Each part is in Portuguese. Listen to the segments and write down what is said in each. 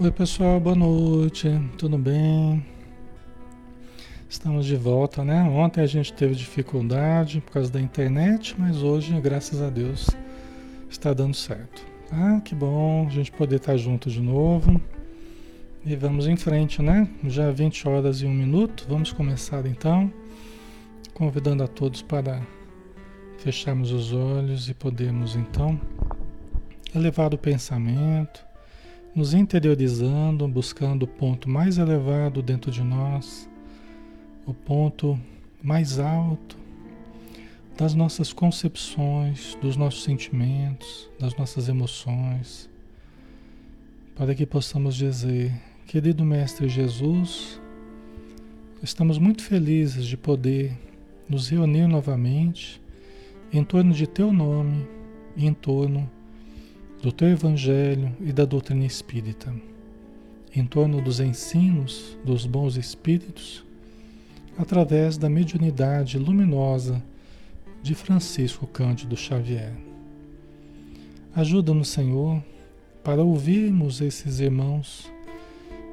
Oi pessoal, boa noite, tudo bem? Estamos de volta, né? Ontem a gente teve dificuldade por causa da internet, mas hoje, graças a Deus, está dando certo. Ah, que bom a gente poder estar junto de novo. E vamos em frente, né? Já 20 horas e um minuto, vamos começar então, convidando a todos para fecharmos os olhos e podermos então elevar o pensamento nos interiorizando, buscando o ponto mais elevado dentro de nós, o ponto mais alto das nossas concepções, dos nossos sentimentos, das nossas emoções, para que possamos dizer, querido Mestre Jesus, estamos muito felizes de poder nos reunir novamente em torno de Teu nome, em torno do teu Evangelho e da doutrina espírita, em torno dos ensinos dos bons espíritos, através da mediunidade luminosa de Francisco Cândido Xavier. Ajuda-nos, Senhor, para ouvirmos esses irmãos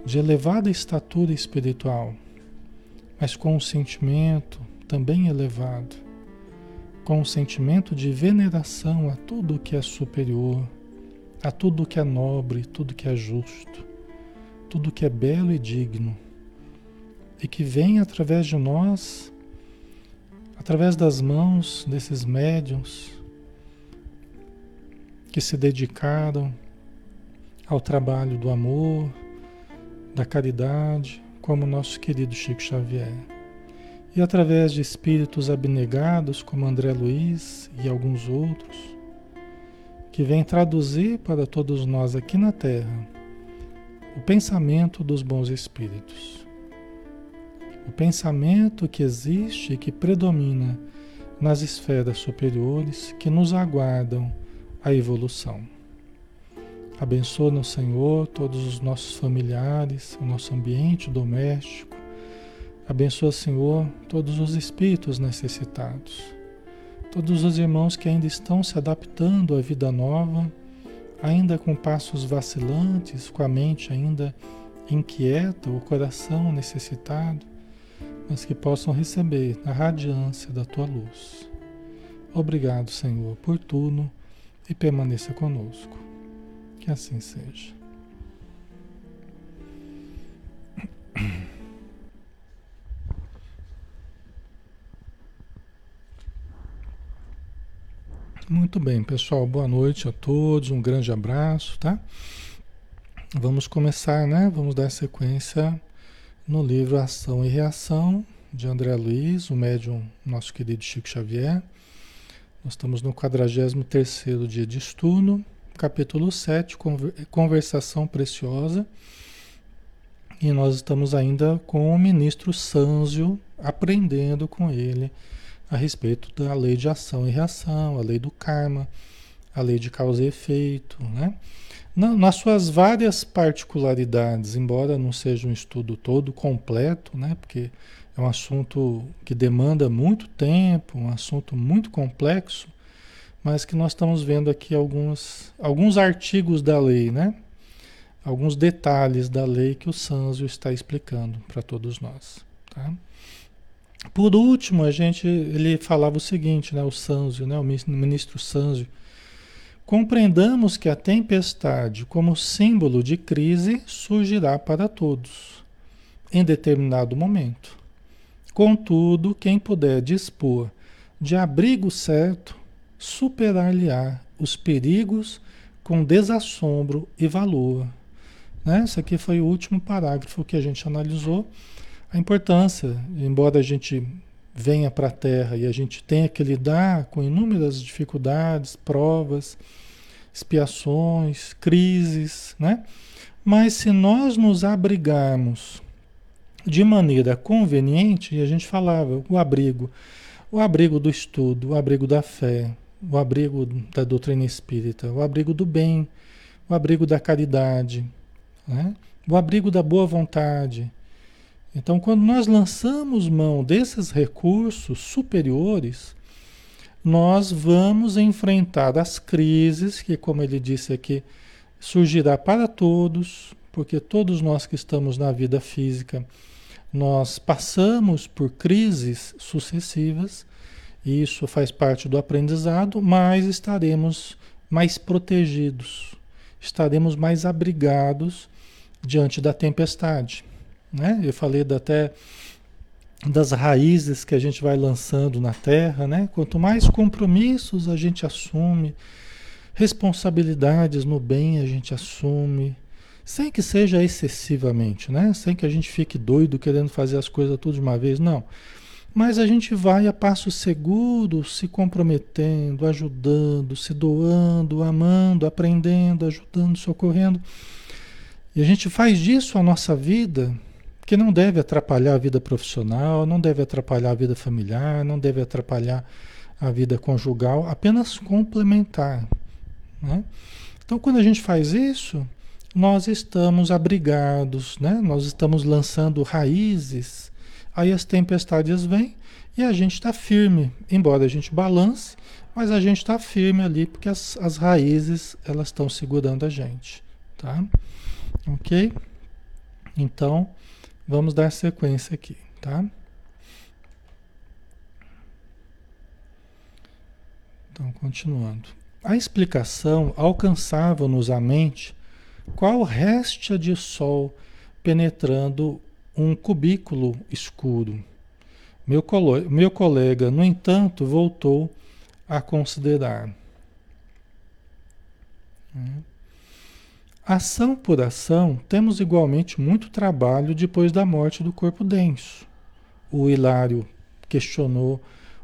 de elevada estatura espiritual, mas com um sentimento também elevado, com um sentimento de veneração a tudo o que é superior a tudo que é nobre, tudo que é justo, tudo que é belo e digno, e que vem através de nós, através das mãos desses médiums que se dedicaram ao trabalho do amor, da caridade, como nosso querido Chico Xavier. E através de espíritos abnegados como André Luiz e alguns outros, que vem traduzir para todos nós aqui na Terra o pensamento dos bons espíritos. O pensamento que existe e que predomina nas esferas superiores que nos aguardam a evolução. Abençoa no Senhor todos os nossos familiares, o nosso ambiente doméstico. Abençoa, Senhor, todos os espíritos necessitados todos os irmãos que ainda estão se adaptando à vida nova, ainda com passos vacilantes, com a mente ainda inquieta, o coração necessitado, mas que possam receber a radiância da tua luz. Obrigado, Senhor, por tudo e permaneça conosco. Que assim seja. Muito bem, pessoal. Boa noite a todos. Um grande abraço, tá? Vamos começar, né? Vamos dar sequência no livro Ação e Reação de André Luiz, o médium nosso querido Chico Xavier. Nós estamos no 43º dia de estudo, capítulo 7, Conversação Preciosa. E nós estamos ainda com o ministro Sanzio, aprendendo com ele a respeito da lei de ação e reação, a lei do karma, a lei de causa e efeito, né? nas suas várias particularidades, embora não seja um estudo todo completo, né? Porque é um assunto que demanda muito tempo, um assunto muito complexo, mas que nós estamos vendo aqui alguns, alguns artigos da lei, né? Alguns detalhes da lei que o Sanzio está explicando para todos nós, tá? Por último, a gente, ele falava o seguinte, né, o Sanzio, né, o ministro Sanzio, compreendamos que a tempestade, como símbolo de crise, surgirá para todos, em determinado momento. Contudo, quem puder dispor de abrigo certo, superar-lhe-á os perigos com desassombro e valor. Né? Esse aqui foi o último parágrafo que a gente analisou a importância, embora a gente venha para a Terra e a gente tenha que lidar com inúmeras dificuldades, provas, expiações, crises, né? Mas se nós nos abrigarmos de maneira conveniente, e a gente falava, o abrigo, o abrigo do estudo, o abrigo da fé, o abrigo da doutrina espírita, o abrigo do bem, o abrigo da caridade, né? o abrigo da boa vontade, então, quando nós lançamos mão desses recursos superiores, nós vamos enfrentar as crises que, como ele disse aqui, surgirá para todos, porque todos nós que estamos na vida física, nós passamos por crises sucessivas, e isso faz parte do aprendizado, mas estaremos mais protegidos, estaremos mais abrigados diante da tempestade. Né? Eu falei até das raízes que a gente vai lançando na terra, né? Quanto mais compromissos a gente assume, responsabilidades no bem a gente assume, sem que seja excessivamente, né? Sem que a gente fique doido querendo fazer as coisas tudo de uma vez, não. Mas a gente vai a passo seguro, se comprometendo, ajudando, se doando, amando, aprendendo, ajudando, socorrendo. E a gente faz disso a nossa vida, que não deve atrapalhar a vida profissional, não deve atrapalhar a vida familiar, não deve atrapalhar a vida conjugal, apenas complementar. Né? Então, quando a gente faz isso, nós estamos abrigados, né? nós estamos lançando raízes, aí as tempestades vêm e a gente está firme, embora a gente balance, mas a gente está firme ali porque as, as raízes elas estão segurando a gente, tá? Ok? Então, Vamos dar sequência aqui, tá? Então, continuando. A explicação alcançava-nos a mente qual réstia de sol penetrando um cubículo escuro. Meu, meu colega, no entanto, voltou a considerar. Hum. Ação por ação, temos igualmente muito trabalho depois da morte do corpo denso. O Hilário questionou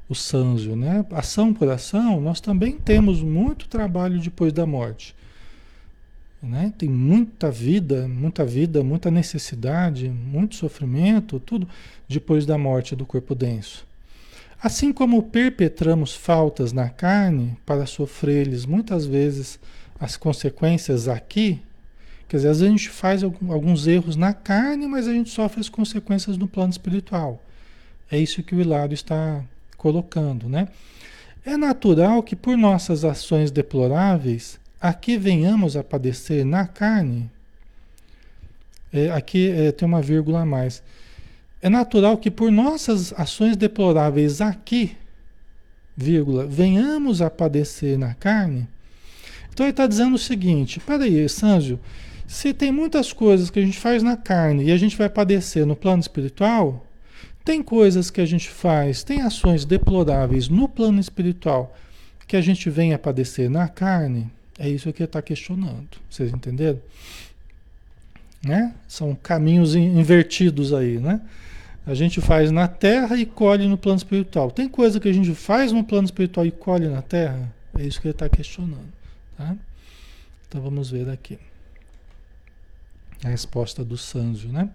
o Sanzio, né? Ação por ação, nós também temos muito trabalho depois da morte. Né? Tem muita vida, muita vida, muita necessidade, muito sofrimento, tudo depois da morte do corpo denso. Assim como perpetramos faltas na carne para sofrer-lhes muitas vezes as consequências aqui, Quer dizer, às vezes a gente faz alguns erros na carne, mas a gente sofre as consequências no plano espiritual. É isso que o Hilário está colocando, né? É natural que por nossas ações deploráveis, aqui venhamos a padecer na carne. É, aqui é, tem uma vírgula a mais. É natural que por nossas ações deploráveis aqui, vírgula, venhamos a padecer na carne. Então ele está dizendo o seguinte: peraí, Sâncio, se tem muitas coisas que a gente faz na carne e a gente vai padecer no plano espiritual, tem coisas que a gente faz, tem ações deploráveis no plano espiritual que a gente vem a padecer na carne, é isso que está questionando. Vocês entenderam? Né? São caminhos invertidos aí, né? A gente faz na terra e colhe no plano espiritual. Tem coisa que a gente faz no plano espiritual e colhe na terra? É isso que ele está questionando. Tá? Então vamos ver aqui. A resposta do Sanzio, né?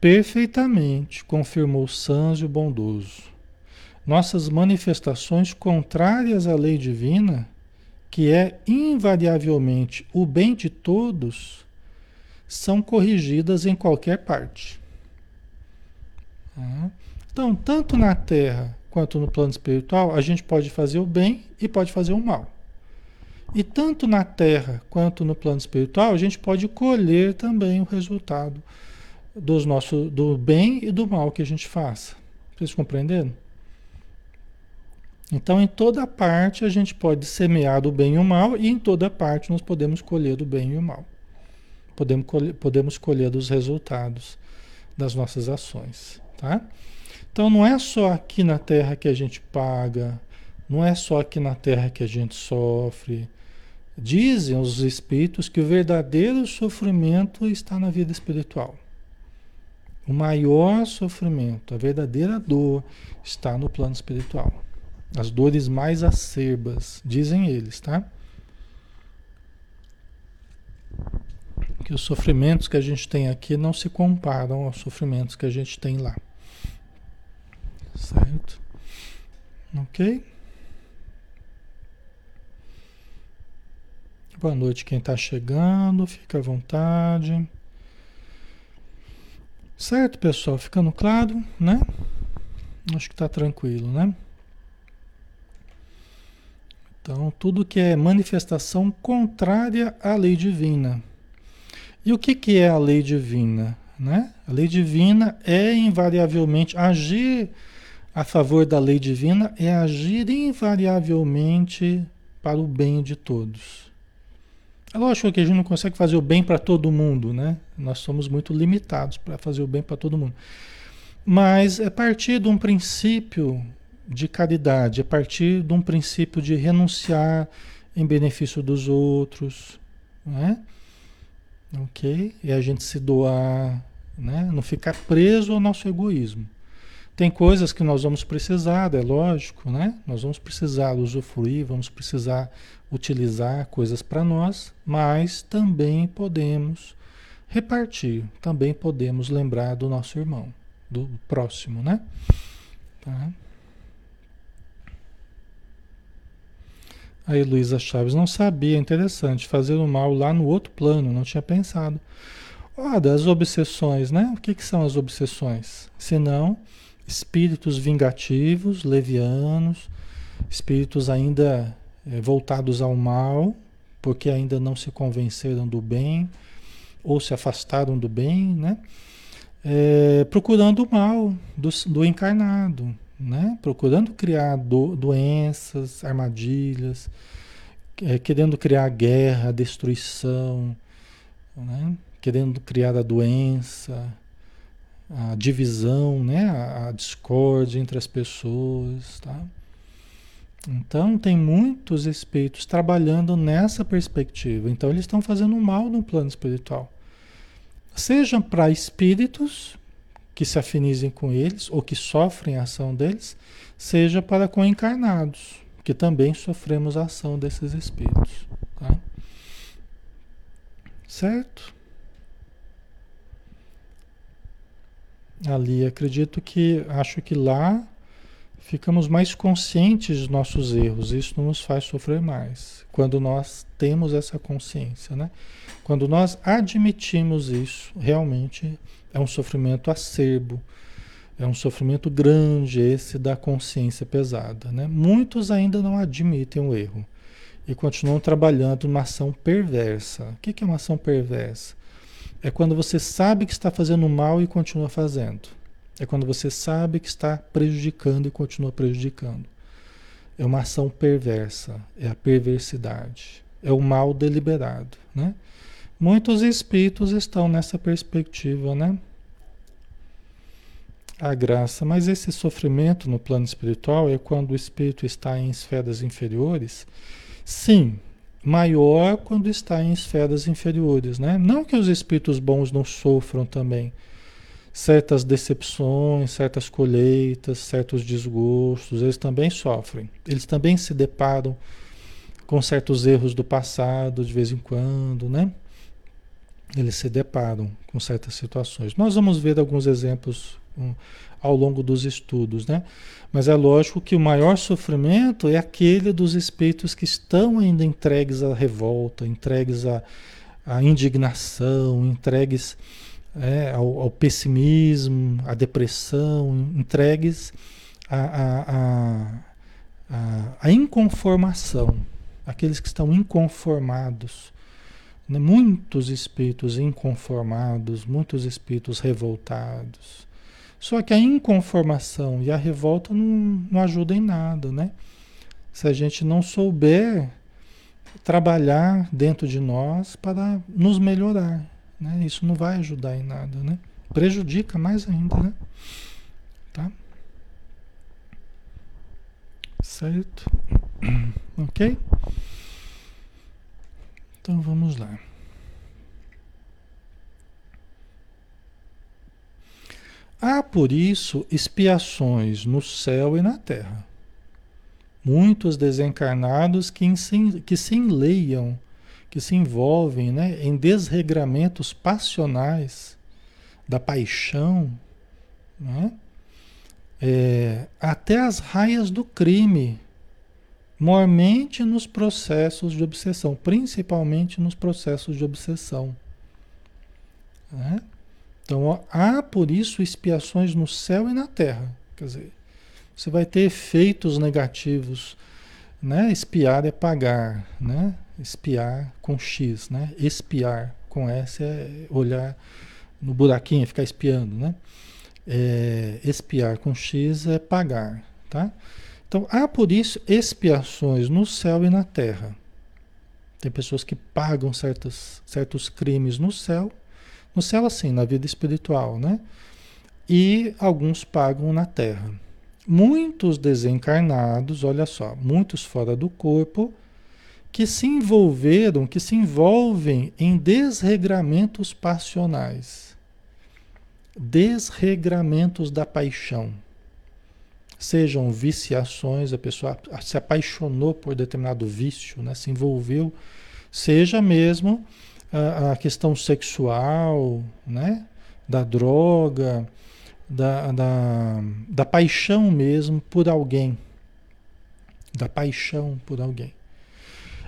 Perfeitamente, confirmou Sanzio bondoso. Nossas manifestações contrárias à lei divina, que é invariavelmente o bem de todos, são corrigidas em qualquer parte. Tá? Então, tanto na Terra quanto no plano espiritual, a gente pode fazer o bem e pode fazer o mal. E tanto na Terra quanto no plano espiritual, a gente pode colher também o resultado dos nosso, do bem e do mal que a gente faça. Vocês compreenderam? Então, em toda parte, a gente pode semear do bem e o mal, e em toda parte nós podemos colher do bem e o mal. Podemos colher, podemos colher dos resultados das nossas ações. Tá? Então, não é só aqui na Terra que a gente paga, não é só aqui na Terra que a gente sofre, Dizem os espíritos que o verdadeiro sofrimento está na vida espiritual. O maior sofrimento, a verdadeira dor, está no plano espiritual. As dores mais acerbas, dizem eles, tá? Que os sofrimentos que a gente tem aqui não se comparam aos sofrimentos que a gente tem lá. Certo? Ok? Boa noite quem está chegando, fica à vontade. Certo, pessoal? Ficando claro, né? Acho que está tranquilo, né? Então, tudo que é manifestação contrária à lei divina, E o que, que é a lei divina? Né? A lei divina é invariavelmente agir a favor da lei divina é agir invariavelmente para o bem de todos. É lógico que a gente não consegue fazer o bem para todo mundo, né? Nós somos muito limitados para fazer o bem para todo mundo. Mas é partir de um princípio de caridade, é partir de um princípio de renunciar em benefício dos outros, né? Ok? E a gente se doar, né? Não ficar preso ao nosso egoísmo. Tem coisas que nós vamos precisar, é lógico, né? Nós vamos precisar usufruir, vamos precisar utilizar coisas para nós, mas também podemos repartir, também podemos lembrar do nosso irmão, do próximo, né? Tá? Aí Luísa Chaves não sabia, interessante, fazer o mal lá no outro plano, não tinha pensado. Olha, das obsessões, né? O que, que são as obsessões? Senão espíritos vingativos, levianos, espíritos ainda voltados ao mal, porque ainda não se convenceram do bem ou se afastaram do bem, né? É, procurando o mal do, do encarnado, né? Procurando criar do, doenças, armadilhas, é, querendo criar guerra, destruição, né? Querendo criar a doença, a divisão, né? a, a discórdia entre as pessoas. Tá? Então, tem muitos espíritos trabalhando nessa perspectiva. Então, eles estão fazendo mal no plano espiritual. Seja para espíritos que se afinizem com eles ou que sofrem a ação deles, seja para com encarnados, que também sofremos a ação desses espíritos. Tá? Certo? ali. Acredito que, acho que lá ficamos mais conscientes dos nossos erros. Isso nos faz sofrer mais. Quando nós temos essa consciência, né? Quando nós admitimos isso, realmente é um sofrimento acerbo. É um sofrimento grande esse da consciência pesada, né? Muitos ainda não admitem o erro e continuam trabalhando uma ação perversa. O que é uma ação perversa? É quando você sabe que está fazendo mal e continua fazendo. É quando você sabe que está prejudicando e continua prejudicando. É uma ação perversa, é a perversidade, é o mal deliberado, né? Muitos espíritos estão nessa perspectiva, né? A graça, mas esse sofrimento no plano espiritual é quando o espírito está em esferas inferiores. Sim, maior quando está em esferas inferiores, né? Não que os espíritos bons não sofram também certas decepções, certas colheitas, certos desgostos, eles também sofrem. Eles também se deparam com certos erros do passado de vez em quando, né? Eles se deparam com certas situações. Nós vamos ver alguns exemplos um, ao longo dos estudos, né? Mas é lógico que o maior sofrimento é aquele dos espíritos que estão ainda entregues à revolta, entregues à, à indignação, entregues é, ao, ao, pessimismo, à depressão, entregues à, à, à inconformação, aqueles que estão inconformados. Né? Muitos espíritos inconformados, muitos espíritos revoltados só que a inconformação e a revolta não, não ajudam em nada, né? Se a gente não souber trabalhar dentro de nós para nos melhorar, né? Isso não vai ajudar em nada, né? Prejudica mais ainda, né? Tá? Certo? Ok? Então vamos lá. Há por isso expiações no céu e na terra. Muitos desencarnados que, que se enleiam, que se envolvem né, em desregramentos passionais da paixão, né, é, até as raias do crime, mormente nos processos de obsessão, principalmente nos processos de obsessão. Né? Então, há por isso expiações no céu e na terra. Quer dizer, você vai ter efeitos negativos. Né? Espiar é pagar, né? Espiar com X, né? Espiar com S é olhar no buraquinho, ficar espiando, né? É, espiar com X é pagar, tá? Então, há por isso expiações no céu e na terra. Tem pessoas que pagam certos, certos crimes no céu, no céu assim, na vida espiritual, né? E alguns pagam na terra. Muitos desencarnados, olha só, muitos fora do corpo, que se envolveram, que se envolvem em desregramentos passionais, desregramentos da paixão. Sejam viciações, a pessoa se apaixonou por determinado vício, né? se envolveu, seja mesmo a, a questão sexual, né? da droga, da, da, da paixão mesmo por alguém. Da paixão por alguém.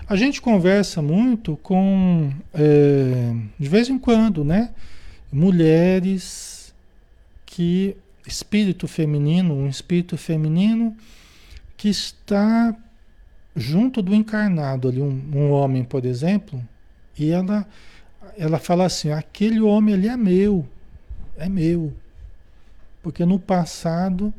A gente conversa muito com, é, de vez em quando, né? Mulheres que, espírito feminino, um espírito feminino que está junto do encarnado ali, um, um homem, por exemplo, e ela, ela fala assim: aquele homem ali é meu, é meu. Porque no passado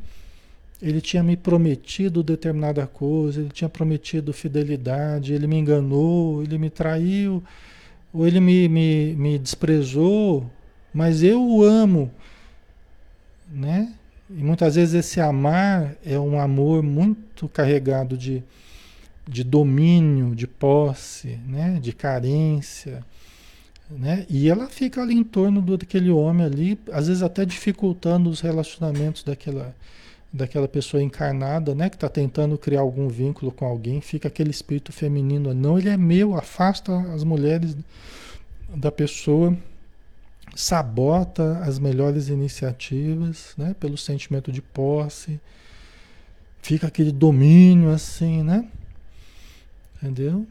ele tinha me prometido determinada coisa, ele tinha prometido fidelidade, ele me enganou, ele me traiu, ou ele me, me, me desprezou, mas eu o amo, né? E muitas vezes esse amar é um amor muito carregado de, de domínio, de posse, né? de carência. Né? E ela fica ali em torno do, daquele homem ali, às vezes até dificultando os relacionamentos daquela, daquela pessoa encarnada, né, que está tentando criar algum vínculo com alguém, fica aquele espírito feminino, não, ele é meu, afasta as mulheres da pessoa, sabota as melhores iniciativas, né, pelo sentimento de posse, fica aquele domínio assim, né, entendeu?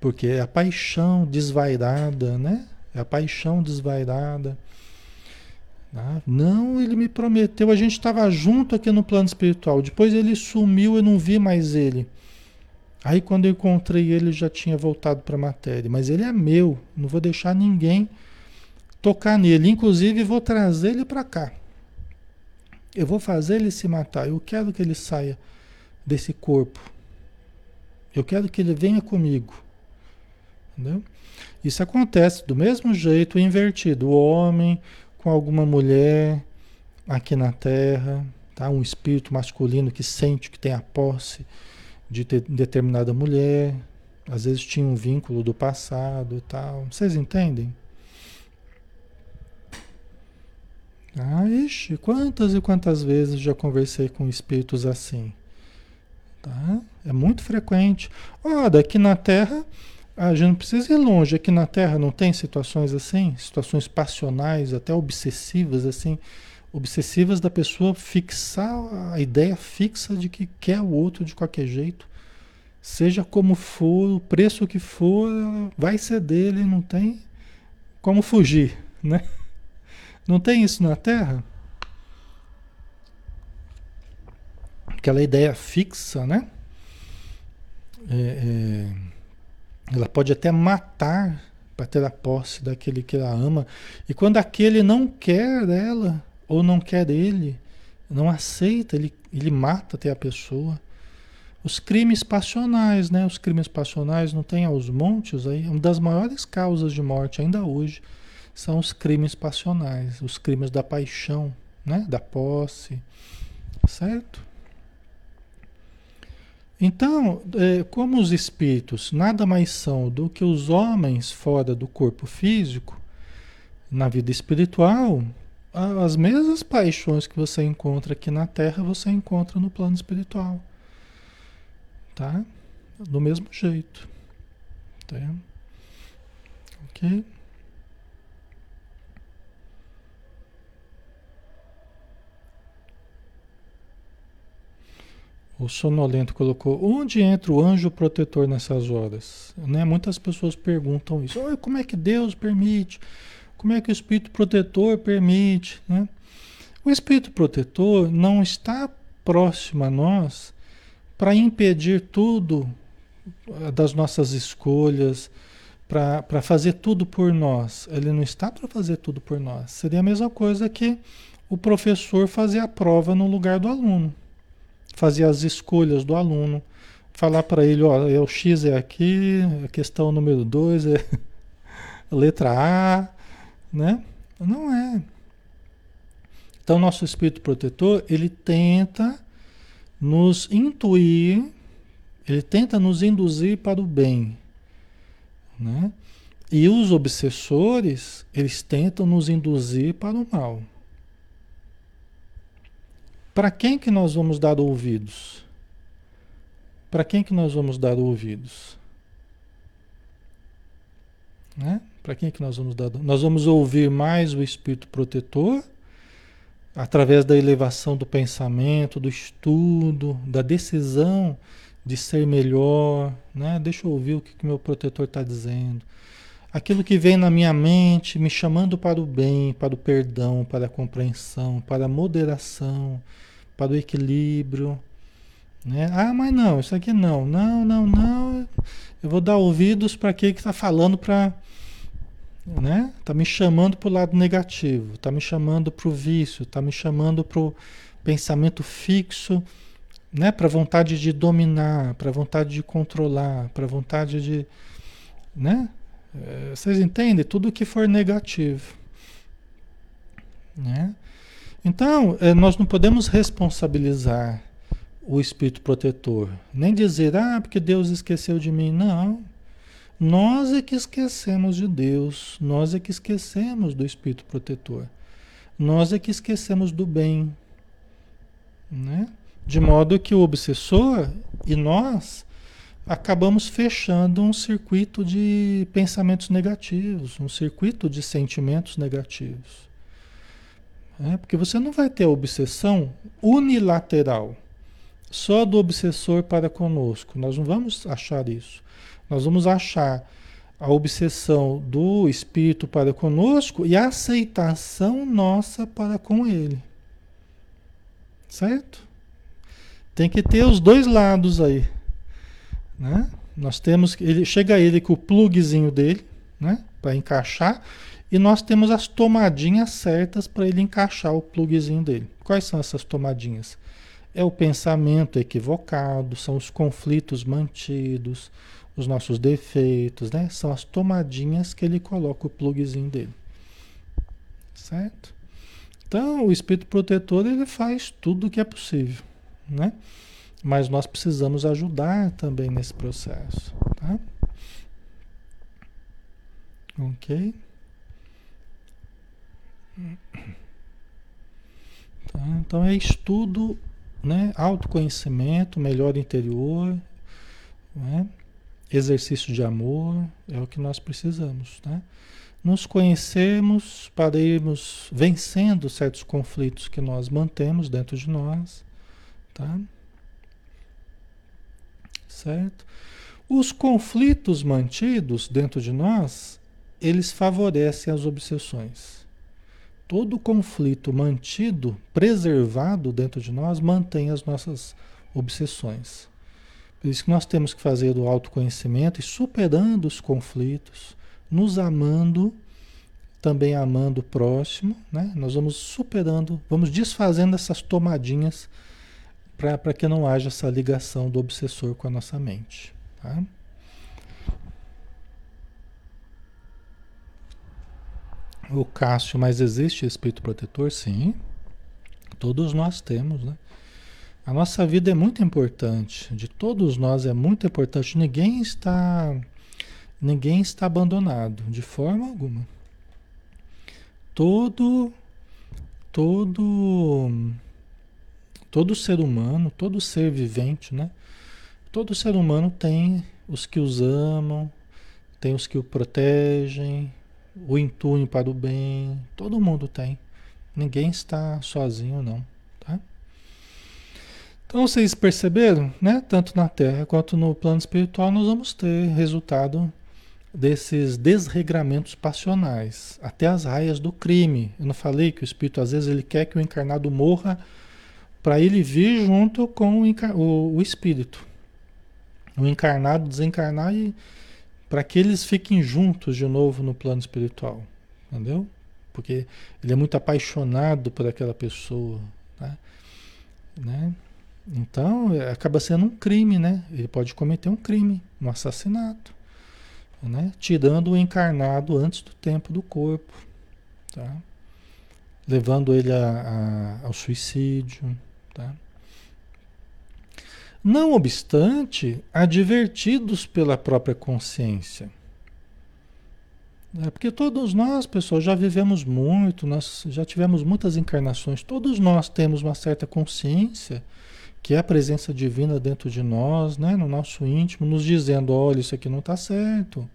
Porque é a paixão desvairada, né, é a paixão desvairada, ah, não, ele me prometeu, a gente estava junto aqui no plano espiritual. Depois ele sumiu, eu não vi mais ele. Aí quando eu encontrei ele, já tinha voltado para a matéria. Mas ele é meu, não vou deixar ninguém tocar nele. Inclusive vou trazer ele para cá. Eu vou fazer ele se matar. Eu quero que ele saia desse corpo. Eu quero que ele venha comigo. Entendeu? Isso acontece do mesmo jeito invertido. O homem com alguma mulher aqui na Terra, tá? um espírito masculino que sente que tem a posse de ter determinada mulher, às vezes tinha um vínculo do passado e tal. Vocês entendem? Ah, ixi, quantas e quantas vezes já conversei com espíritos assim? Tá? É muito frequente. Ó, oh, daqui na Terra a gente não precisa ir longe. Aqui na Terra não tem situações assim, situações passionais, até obsessivas, assim, obsessivas da pessoa fixar a ideia fixa de que quer o outro de qualquer jeito, seja como for, o preço que for, vai ser dele, não tem como fugir, né? Não tem isso na Terra? Aquela ideia fixa, né? É, é ela pode até matar para ter a posse daquele que ela ama. E quando aquele não quer ela, ou não quer ele, não aceita, ele, ele mata até a pessoa. Os crimes passionais, né? Os crimes passionais não tem aos montes aí. Uma das maiores causas de morte ainda hoje são os crimes passionais, os crimes da paixão, né? Da posse, certo? Então, é, como os espíritos nada mais são do que os homens fora do corpo físico, na vida espiritual, as mesmas paixões que você encontra aqui na Terra, você encontra no plano espiritual. Tá? Do mesmo jeito. Tá? Ok? O sonolento colocou: onde entra o anjo protetor nessas horas? Né? Muitas pessoas perguntam isso. Como é que Deus permite? Como é que o espírito protetor permite? Né? O espírito protetor não está próximo a nós para impedir tudo das nossas escolhas, para fazer tudo por nós. Ele não está para fazer tudo por nós. Seria a mesma coisa que o professor fazer a prova no lugar do aluno, fazer as escolhas do aluno, falar para ele, ó, é o X é aqui, a questão número 2 é letra A, né? Não é. Então, nosso espírito protetor, ele tenta nos intuir, ele tenta nos induzir para o bem, né? E os obsessores, eles tentam nos induzir para o mal. Para quem que nós vamos dar ouvidos? Para quem que nós vamos dar ouvidos? Né? Para quem que nós vamos dar? Nós vamos ouvir mais o espírito protetor através da elevação do pensamento, do estudo, da decisão de ser melhor, né? Deixa eu ouvir o que, que meu protetor está dizendo. Aquilo que vem na minha mente me chamando para o bem, para o perdão, para a compreensão, para a moderação, para o equilíbrio. Né? Ah, mas não, isso aqui não, não, não, não. Eu vou dar ouvidos para aquele que está falando para. Né? Tá me chamando para o lado negativo, tá me chamando para o vício, tá me chamando para o pensamento fixo né, para vontade de dominar, para a vontade de controlar, para a vontade de, né? É, vocês entendem? Tudo que for negativo, né? Então, é, nós não podemos responsabilizar o espírito protetor, nem dizer, ah, porque Deus esqueceu de mim. Não. Nós é que esquecemos de Deus, nós é que esquecemos do espírito protetor. Nós é que esquecemos do bem, né? De modo que o obsessor e nós acabamos fechando um circuito de pensamentos negativos, um circuito de sentimentos negativos. É, porque você não vai ter obsessão unilateral, só do obsessor para conosco. Nós não vamos achar isso. Nós vamos achar a obsessão do espírito para conosco e a aceitação nossa para com ele. Certo? Tem que ter os dois lados aí, né? Nós temos ele chega ele com o plugzinho dele, né, para encaixar, e nós temos as tomadinhas certas para ele encaixar o plugzinho dele. Quais são essas tomadinhas? É o pensamento equivocado, são os conflitos mantidos, os nossos defeitos, né? São as tomadinhas que ele coloca o plugzinho dele. Certo? Então, o espírito protetor ele faz tudo o que é possível né? Mas nós precisamos ajudar também nesse processo, tá? Ok? Tá, então é estudo, né? Autoconhecimento, melhor interior, né? exercício de amor, é o que nós precisamos, tá? Nos conhecermos para irmos vencendo certos conflitos que nós mantemos dentro de nós Tá? Certo? Os conflitos mantidos dentro de nós, eles favorecem as obsessões. Todo conflito mantido, preservado dentro de nós, mantém as nossas obsessões. Por isso que nós temos que fazer o autoconhecimento e superando os conflitos, nos amando, também amando o próximo, né? Nós vamos superando, vamos desfazendo essas tomadinhas para que não haja essa ligação do obsessor com a nossa mente. Tá? O Cássio, mas existe espírito protetor? Sim. Todos nós temos, né? A nossa vida é muito importante, de todos nós é muito importante. Ninguém está ninguém está abandonado de forma alguma. Todo todo Todo ser humano, todo ser vivente, né? Todo ser humano tem os que os amam, tem os que o protegem, o intuem para o bem. Todo mundo tem. Ninguém está sozinho, não. Tá? Então vocês perceberam, né? Tanto na Terra quanto no plano espiritual, nós vamos ter resultado desses desregramentos passionais, até as raias do crime. Eu não falei que o espírito às vezes ele quer que o encarnado morra para ele vir junto com o, o, o, espírito. O encarnado desencarnar e para que eles fiquem juntos de novo no plano espiritual, entendeu? Porque ele é muito apaixonado por aquela pessoa, tá? né? Então, acaba sendo um crime, né? Ele pode cometer um crime, um assassinato, né? Tirando o encarnado antes do tempo do corpo, tá? Levando ele a, a, ao suicídio, tá? Não obstante, advertidos pela própria consciência. É porque todos nós, pessoal, já vivemos muito, nós já tivemos muitas encarnações, todos nós temos uma certa consciência que é a presença divina dentro de nós, né, no nosso íntimo, nos dizendo: olha, isso aqui não está certo.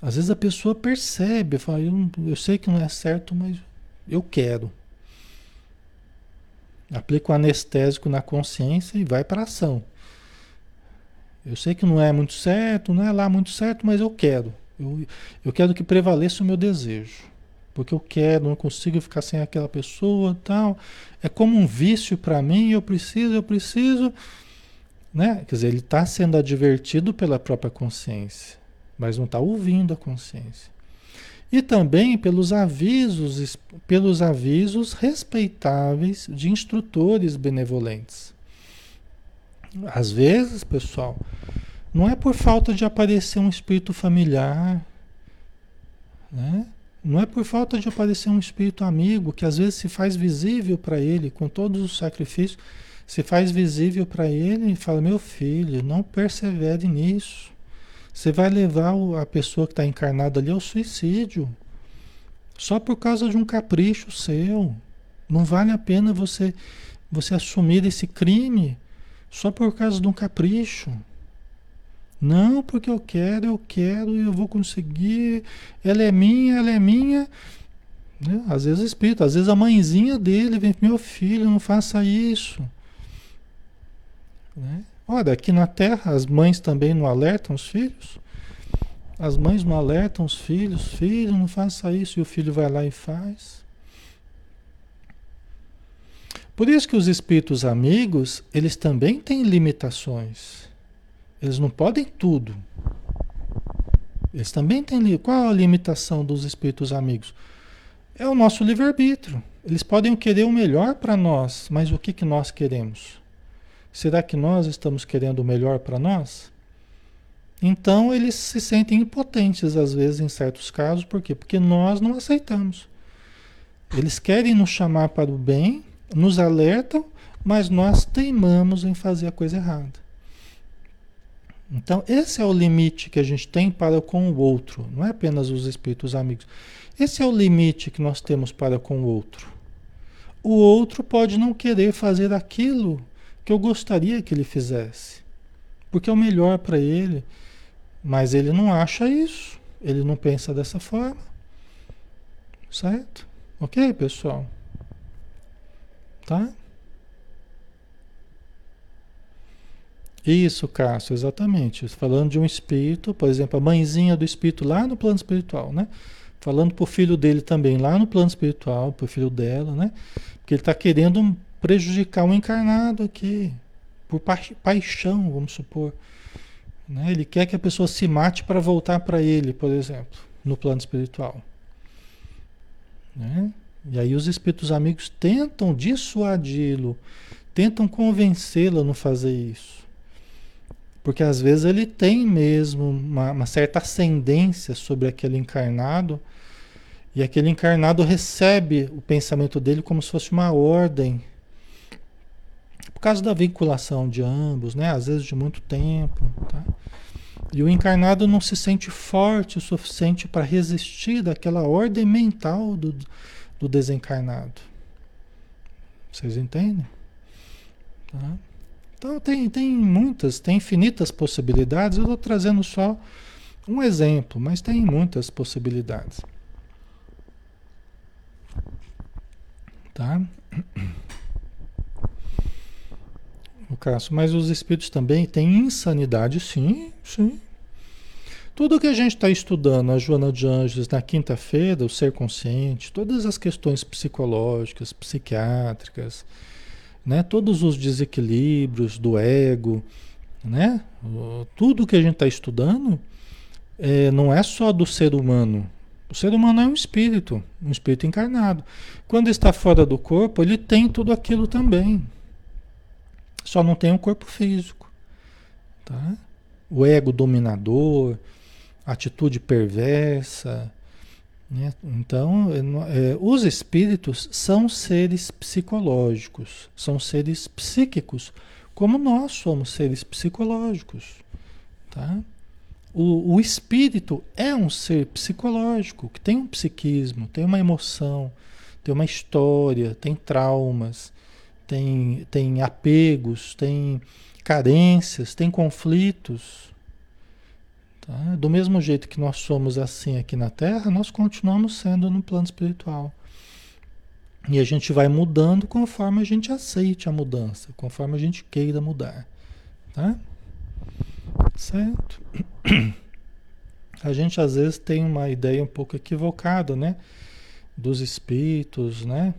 Às vezes a pessoa percebe, fala: eu, eu sei que não é certo, mas eu quero. Aplica o anestésico na consciência e vai para ação. Eu sei que não é muito certo, não é lá muito certo, mas eu quero. Eu, eu quero que prevaleça o meu desejo. Porque eu quero, não consigo ficar sem aquela pessoa tal. É como um vício para mim, eu preciso, eu preciso. Né? Quer dizer, ele está sendo advertido pela própria consciência, mas não está ouvindo a consciência e também pelos avisos, pelos avisos respeitáveis de instrutores benevolentes. Às vezes, pessoal, não é por falta de aparecer um espírito familiar, né? não é por falta de aparecer um espírito amigo que às vezes se faz visível para ele, com todos os sacrifícios, se faz visível para ele e fala: Meu filho, não persevere nisso. Você vai levar a pessoa que está encarnada ali ao suicídio. Só por causa de um capricho seu. Não vale a pena você, você assumir esse crime só por causa de um capricho. Não, porque eu quero, eu quero, eu vou conseguir. Ela é minha, ela é minha. Né? Às vezes o espírito, às vezes a mãezinha dele vem, meu filho, não faça isso. Né? Olha, aqui na Terra as mães também não alertam os filhos. As mães não alertam os filhos, filho, não faça isso, e o filho vai lá e faz. Por isso que os espíritos amigos, eles também têm limitações. Eles não podem tudo. Eles também têm. Qual a limitação dos espíritos amigos? É o nosso livre-arbítrio. Eles podem querer o melhor para nós, mas o que, que nós queremos? Será que nós estamos querendo o melhor para nós? Então eles se sentem impotentes às vezes em certos casos, por quê? Porque nós não aceitamos. Eles querem nos chamar para o bem, nos alertam, mas nós teimamos em fazer a coisa errada. Então, esse é o limite que a gente tem para com o outro, não é apenas os espíritos amigos. Esse é o limite que nós temos para com o outro. O outro pode não querer fazer aquilo que eu gostaria que ele fizesse, porque é o melhor para ele, mas ele não acha isso, ele não pensa dessa forma, certo? Ok, pessoal? Tá? Isso, Cássio, exatamente. Falando de um espírito, por exemplo, a mãezinha do espírito lá no plano espiritual, né? Falando para o filho dele também lá no plano espiritual, para o filho dela, né? Porque ele está querendo prejudicar o encarnado aqui, por pa paixão, vamos supor. Né? Ele quer que a pessoa se mate para voltar para ele, por exemplo, no plano espiritual. Né? E aí os espíritos amigos tentam dissuadi-lo, tentam convencê-lo a não fazer isso. Porque às vezes ele tem mesmo uma, uma certa ascendência sobre aquele encarnado, e aquele encarnado recebe o pensamento dele como se fosse uma ordem causa da vinculação de ambos, né? Às vezes de muito tempo, tá? E o encarnado não se sente forte o suficiente para resistir daquela ordem mental do, do desencarnado. Vocês entendem? Tá? Então tem, tem muitas, tem infinitas possibilidades. Eu estou trazendo só um exemplo, mas tem muitas possibilidades. Tá? caso. Mas os espíritos também têm insanidade, sim, sim. Tudo que a gente está estudando, a Joana de Anjos, na quinta-feira, o ser consciente, todas as questões psicológicas, psiquiátricas, né, todos os desequilíbrios do ego, né? Tudo que a gente está estudando é, não é só do ser humano. O ser humano é um espírito, um espírito encarnado. Quando está fora do corpo, ele tem tudo aquilo também. Só não tem um corpo físico. Tá? O ego dominador, atitude perversa. Né? Então, é, é, os espíritos são seres psicológicos, são seres psíquicos, como nós somos seres psicológicos. Tá? O, o espírito é um ser psicológico, que tem um psiquismo, tem uma emoção, tem uma história, tem traumas, tem, tem apegos, tem carências, tem conflitos. Tá? Do mesmo jeito que nós somos assim aqui na Terra, nós continuamos sendo no plano espiritual. E a gente vai mudando conforme a gente aceite a mudança, conforme a gente queira mudar. Tá? Certo? A gente às vezes tem uma ideia um pouco equivocada, né? Dos espíritos, né?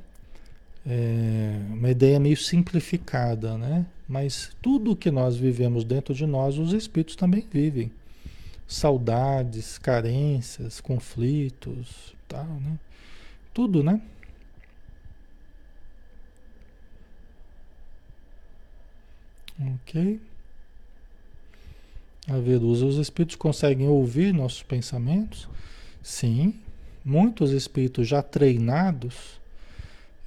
É uma ideia meio simplificada, né? Mas tudo que nós vivemos dentro de nós, os espíritos também vivem saudades, carências, conflitos, tal, né? Tudo, né? Ok. A ver, os espíritos conseguem ouvir nossos pensamentos? Sim. Muitos espíritos já treinados,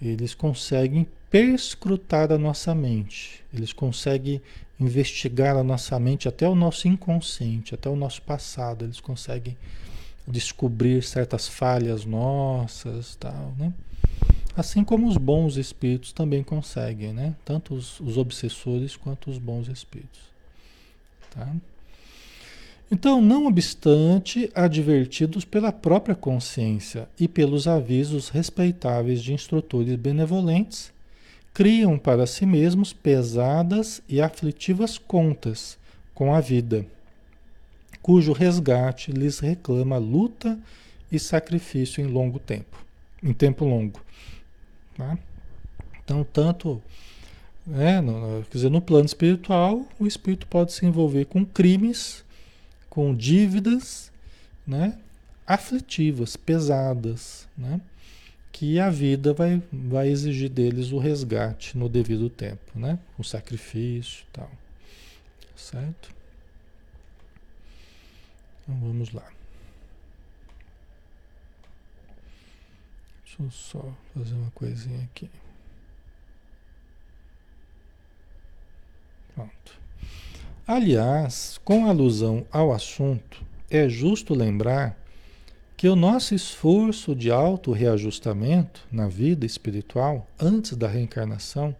eles conseguem perscrutar a nossa mente. Eles conseguem investigar a nossa mente até o nosso inconsciente, até o nosso passado. Eles conseguem descobrir certas falhas nossas, tal, né? Assim como os bons espíritos também conseguem, né? Tanto os, os obsessores quanto os bons espíritos, tá? Então, não obstante, advertidos pela própria consciência e pelos avisos respeitáveis de instrutores benevolentes, criam para si mesmos pesadas e aflitivas contas com a vida, cujo resgate lhes reclama luta e sacrifício em longo tempo, em tempo longo. Tá? Então, tanto né, no, quer dizer, no plano espiritual, o espírito pode se envolver com crimes, com dívidas, né, aflitivas, pesadas, né? que a vida vai, vai exigir deles o resgate no devido tempo, né? O sacrifício e tal. Certo? Então vamos lá. Deixa eu só fazer uma coisinha aqui. Pronto. Aliás, com alusão ao assunto, é justo lembrar que o nosso esforço de auto-reajustamento na vida espiritual antes da reencarnação,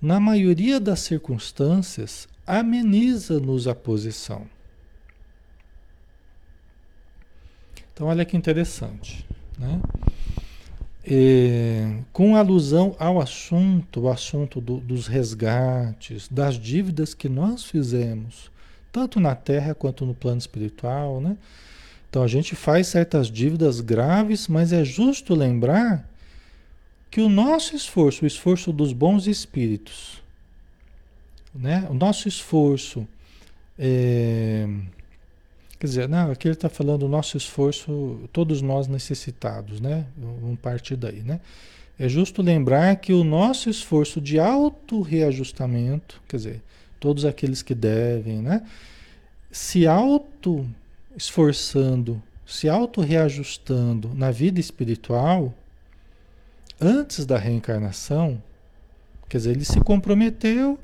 na maioria das circunstâncias, ameniza-nos a posição. Então, olha que interessante. Né? E, com alusão ao assunto, o assunto do, dos resgates, das dívidas que nós fizemos, tanto na Terra quanto no plano espiritual, né? Então a gente faz certas dívidas graves, mas é justo lembrar que o nosso esforço, o esforço dos bons espíritos, né? o nosso esforço, é, quer dizer, não, aqui ele está falando o nosso esforço, todos nós necessitados, né? Vamos partir daí, né? É justo lembrar que o nosso esforço de auto-reajustamento, quer dizer, todos aqueles que devem, né? Se auto esforçando, se auto-reajustando na vida espiritual, antes da reencarnação, quer dizer, ele se comprometeu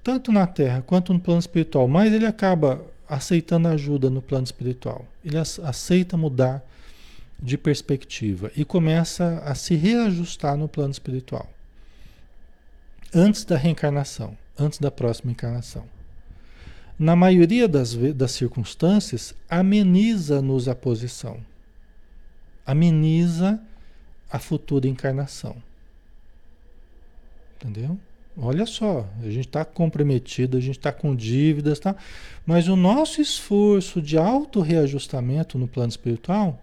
tanto na Terra quanto no plano espiritual, mas ele acaba aceitando ajuda no plano espiritual. Ele aceita mudar de perspectiva e começa a se reajustar no plano espiritual. Antes da reencarnação, antes da próxima encarnação na maioria das, das circunstâncias, ameniza-nos a posição, ameniza a futura encarnação. Entendeu? Olha só, a gente está comprometido, a gente está com dívidas, tá? mas o nosso esforço de auto-reajustamento no plano espiritual,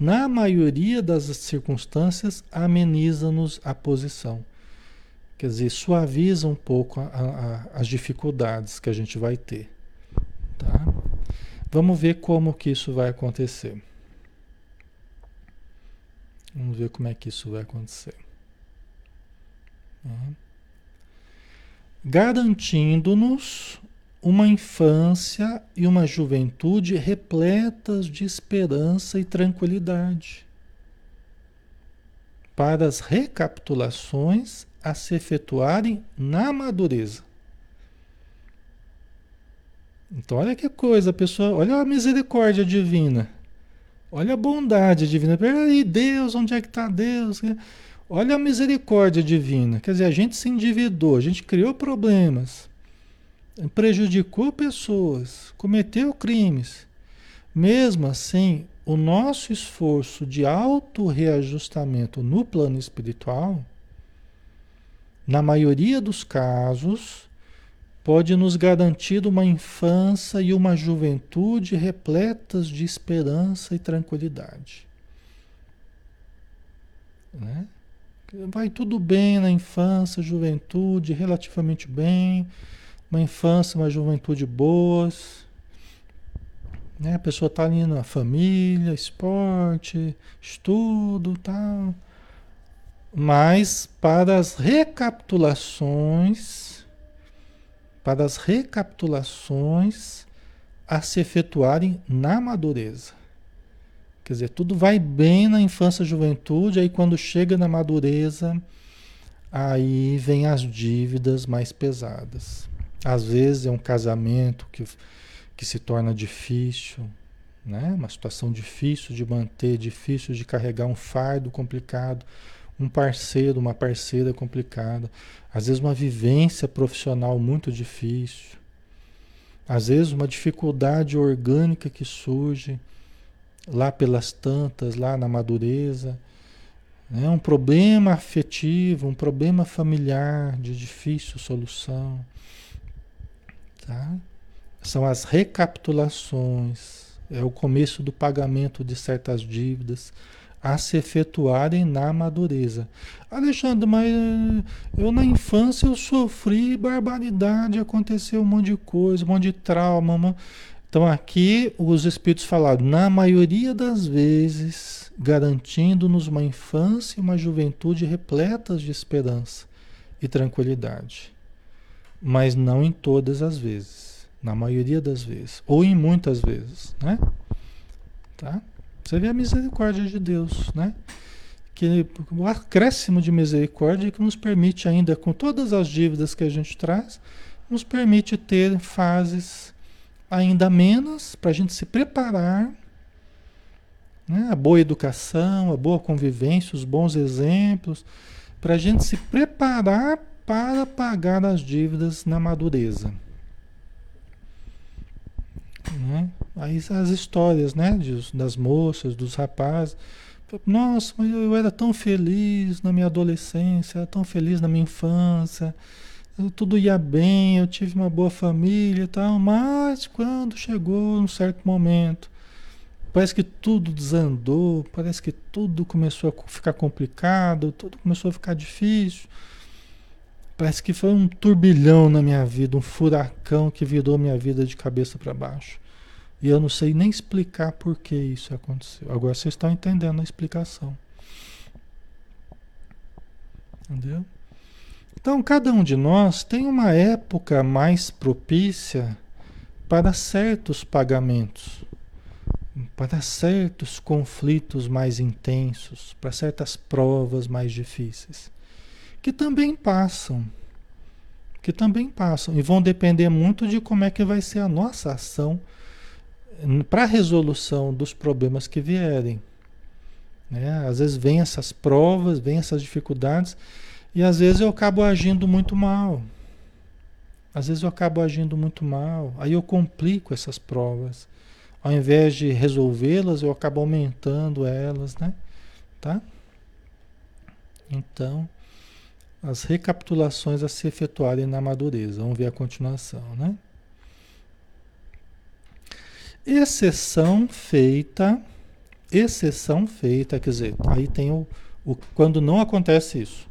na maioria das circunstâncias, ameniza-nos a posição. Quer dizer, suaviza um pouco a, a, as dificuldades que a gente vai ter. Tá? Vamos ver como que isso vai acontecer. Vamos ver como é que isso vai acontecer. Tá? Garantindo-nos uma infância e uma juventude repletas de esperança e tranquilidade para as recapitulações a se efetuarem na madureza. Então, olha que coisa, pessoal. Olha a misericórdia divina. Olha a bondade divina. Peraí, Deus, onde é que está Deus? Olha a misericórdia divina. Quer dizer, a gente se endividou, a gente criou problemas, prejudicou pessoas, cometeu crimes. Mesmo assim, o nosso esforço de auto-reajustamento no plano espiritual, na maioria dos casos, pode nos garantir uma infância e uma juventude repletas de esperança e tranquilidade. Né? Vai tudo bem na infância, juventude, relativamente bem, uma infância, uma juventude boas, né? A pessoa está ali na família, esporte, estudo, tal. Mas para as recapitulações, para as recapitulações a se efetuarem na madureza. Quer dizer, tudo vai bem na infância e juventude, aí quando chega na madureza, aí vem as dívidas mais pesadas. Às vezes é um casamento que que se torna difícil, né? Uma situação difícil de manter, difícil de carregar um fardo complicado, um parceiro, uma parceira complicada, às vezes uma vivência profissional muito difícil, às vezes uma dificuldade orgânica que surge lá pelas tantas, lá na madureza, né? um problema afetivo, um problema familiar de difícil solução, tá? São as recapitulações, é o começo do pagamento de certas dívidas a se efetuarem na madureza. Alexandre, mas eh, eu na infância eu sofri barbaridade, aconteceu um monte de coisa, um monte de trauma. Então aqui os espíritos falaram, na maioria das vezes, garantindo-nos uma infância e uma juventude repletas de esperança e tranquilidade. Mas não em todas as vezes. Na maioria das vezes. Ou em muitas vezes, né? Tá? Você vê a misericórdia de Deus, né? Que o acréscimo de misericórdia que nos permite ainda, com todas as dívidas que a gente traz, nos permite ter fases ainda menos para a gente se preparar, né? a boa educação, a boa convivência, os bons exemplos, para a gente se preparar para pagar as dívidas na madureza. Né? Aí as histórias né? das moças, dos rapazes. Nossa, eu era tão feliz na minha adolescência, era tão feliz na minha infância, tudo ia bem, eu tive uma boa família e tal, mas quando chegou um certo momento, parece que tudo desandou, parece que tudo começou a ficar complicado, tudo começou a ficar difícil. Parece que foi um turbilhão na minha vida, um furacão que virou minha vida de cabeça para baixo. E eu não sei nem explicar por que isso aconteceu. Agora vocês estão entendendo a explicação. Entendeu? Então, cada um de nós tem uma época mais propícia para certos pagamentos, para certos conflitos mais intensos, para certas provas mais difíceis que também passam. Que também passam. E vão depender muito de como é que vai ser a nossa ação para a resolução dos problemas que vierem. Né? Às vezes vem essas provas, vem essas dificuldades, e às vezes eu acabo agindo muito mal. Às vezes eu acabo agindo muito mal, aí eu complico essas provas. Ao invés de resolvê-las, eu acabo aumentando elas, né? Tá? Então, as recapitulações a se efetuarem na madureza. Vamos ver a continuação, né? Exceção feita, exceção feita, quer dizer, aí tem o, o quando não acontece isso.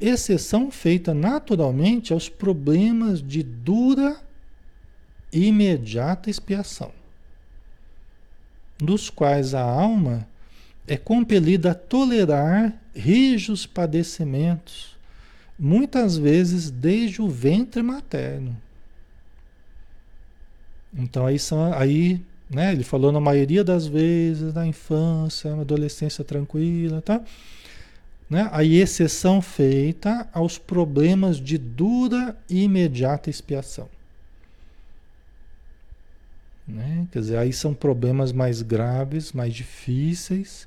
Exceção feita naturalmente aos problemas de dura e imediata expiação, dos quais a alma é compelida a tolerar rijos padecimentos, muitas vezes desde o ventre materno. Então aí são aí, né, ele falou na maioria das vezes da infância, uma adolescência tranquila, tá? Né? A exceção feita aos problemas de dura e imediata expiação. Né? Quer dizer, aí são problemas mais graves, mais difíceis,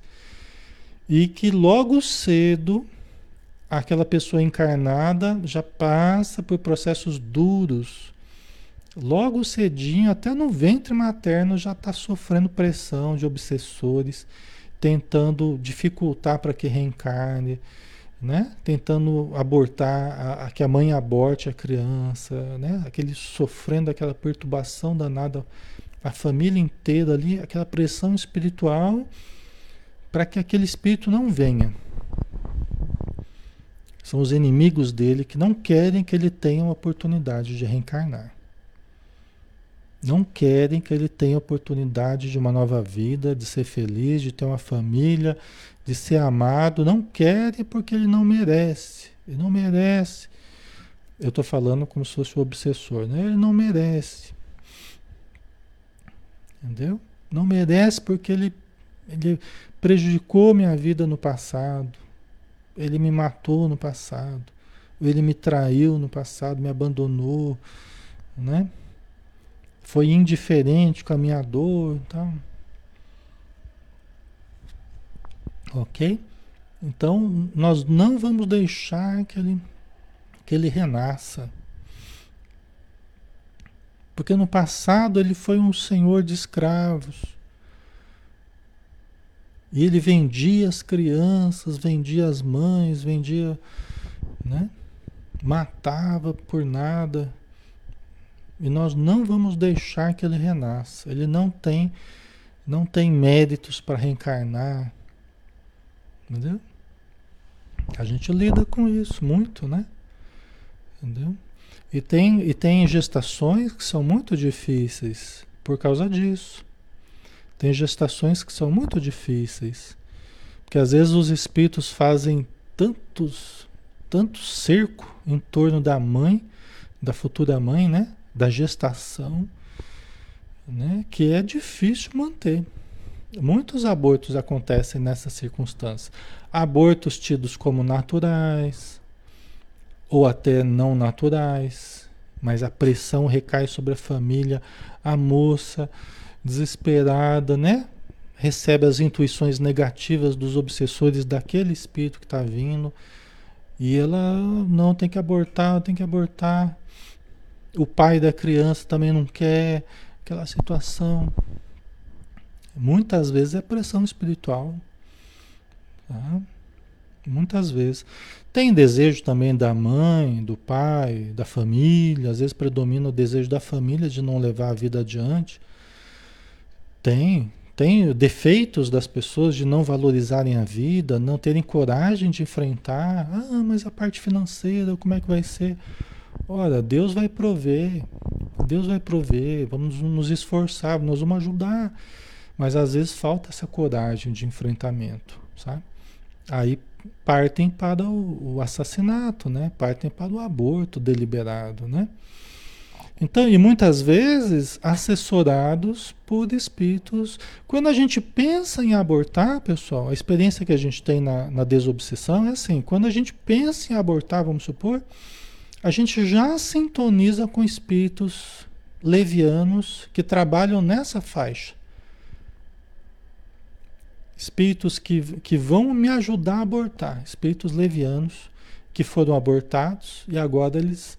e que logo cedo aquela pessoa encarnada já passa por processos duros. Logo cedinho, até no ventre materno, já está sofrendo pressão de obsessores tentando dificultar para que reencarne, né? Tentando abortar, a, a, que a mãe aborte a criança, né? Aquele sofrendo aquela perturbação danada, a família inteira ali, aquela pressão espiritual para que aquele espírito não venha. São os inimigos dele que não querem que ele tenha uma oportunidade de reencarnar. Não querem que ele tenha oportunidade de uma nova vida, de ser feliz, de ter uma família, de ser amado. Não querem porque ele não merece. Ele não merece. Eu estou falando como se fosse o obsessor, né? Ele não merece. Entendeu? Não merece porque ele, ele prejudicou minha vida no passado. Ele me matou no passado. Ele me traiu no passado, me abandonou, né? Foi indiferente com a minha dor, então, ok? Então nós não vamos deixar que ele que ele renasça, porque no passado ele foi um senhor de escravos. E ele vendia as crianças, vendia as mães, vendia, né? Matava por nada. E nós não vamos deixar que ele renasça. Ele não tem, não tem méritos para reencarnar. Entendeu? A gente lida com isso muito, né? Entendeu? E tem, e tem gestações que são muito difíceis por causa disso. Tem gestações que são muito difíceis. Porque às vezes os espíritos fazem tantos, tanto cerco em torno da mãe, da futura mãe, né? Da gestação, né, que é difícil manter. Muitos abortos acontecem nessa circunstância. Abortos tidos como naturais ou até não naturais, mas a pressão recai sobre a família, a moça desesperada, né? Recebe as intuições negativas dos obsessores daquele espírito que está vindo e ela não tem que abortar, tem que abortar o pai da criança também não quer aquela situação. Muitas vezes é pressão espiritual. Tá? Muitas vezes. Tem desejo também da mãe, do pai, da família. Às vezes predomina o desejo da família de não levar a vida adiante. Tem. Tem defeitos das pessoas de não valorizarem a vida, não terem coragem de enfrentar. Ah, mas a parte financeira, como é que vai ser? Olha, Deus vai prover, Deus vai prover, vamos nos esforçar, nós vamos ajudar, mas às vezes falta essa coragem de enfrentamento, sabe? Aí partem para o, assassinato, né? Partem para o aborto deliberado, né? Então, e muitas vezes assessorados por espíritos. Quando a gente pensa em abortar, pessoal, a experiência que a gente tem na, na desobsessão é assim: quando a gente pensa em abortar, vamos supor, a gente já sintoniza com espíritos levianos que trabalham nessa faixa. Espíritos que, que vão me ajudar a abortar. Espíritos levianos que foram abortados e agora eles,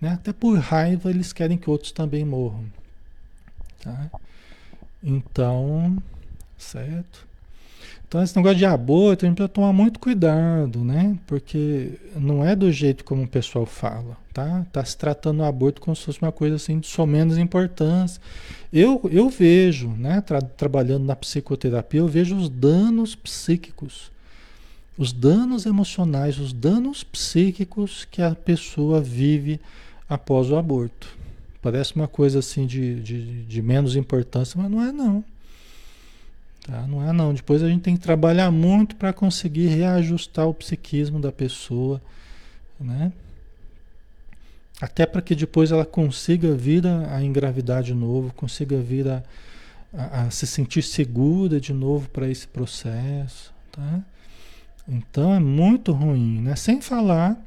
né, até por raiva, eles querem que outros também morram. Tá? Então, certo? Então, esse negócio de aborto, a gente precisa tomar muito cuidado, né? Porque não é do jeito como o pessoal fala, tá? Tá se tratando o aborto como se fosse uma coisa assim de só menos importância. Eu, eu vejo, né? Tra trabalhando na psicoterapia, eu vejo os danos psíquicos os danos emocionais, os danos psíquicos que a pessoa vive após o aborto. Parece uma coisa assim de, de, de menos importância, mas não é não. Tá? Não é não. Depois a gente tem que trabalhar muito para conseguir reajustar o psiquismo da pessoa, né? Até para que depois ela consiga vir a, engravidar de novo, consiga vir a, a, a se sentir segura de novo para esse processo, tá? Então é muito ruim, né? Sem falar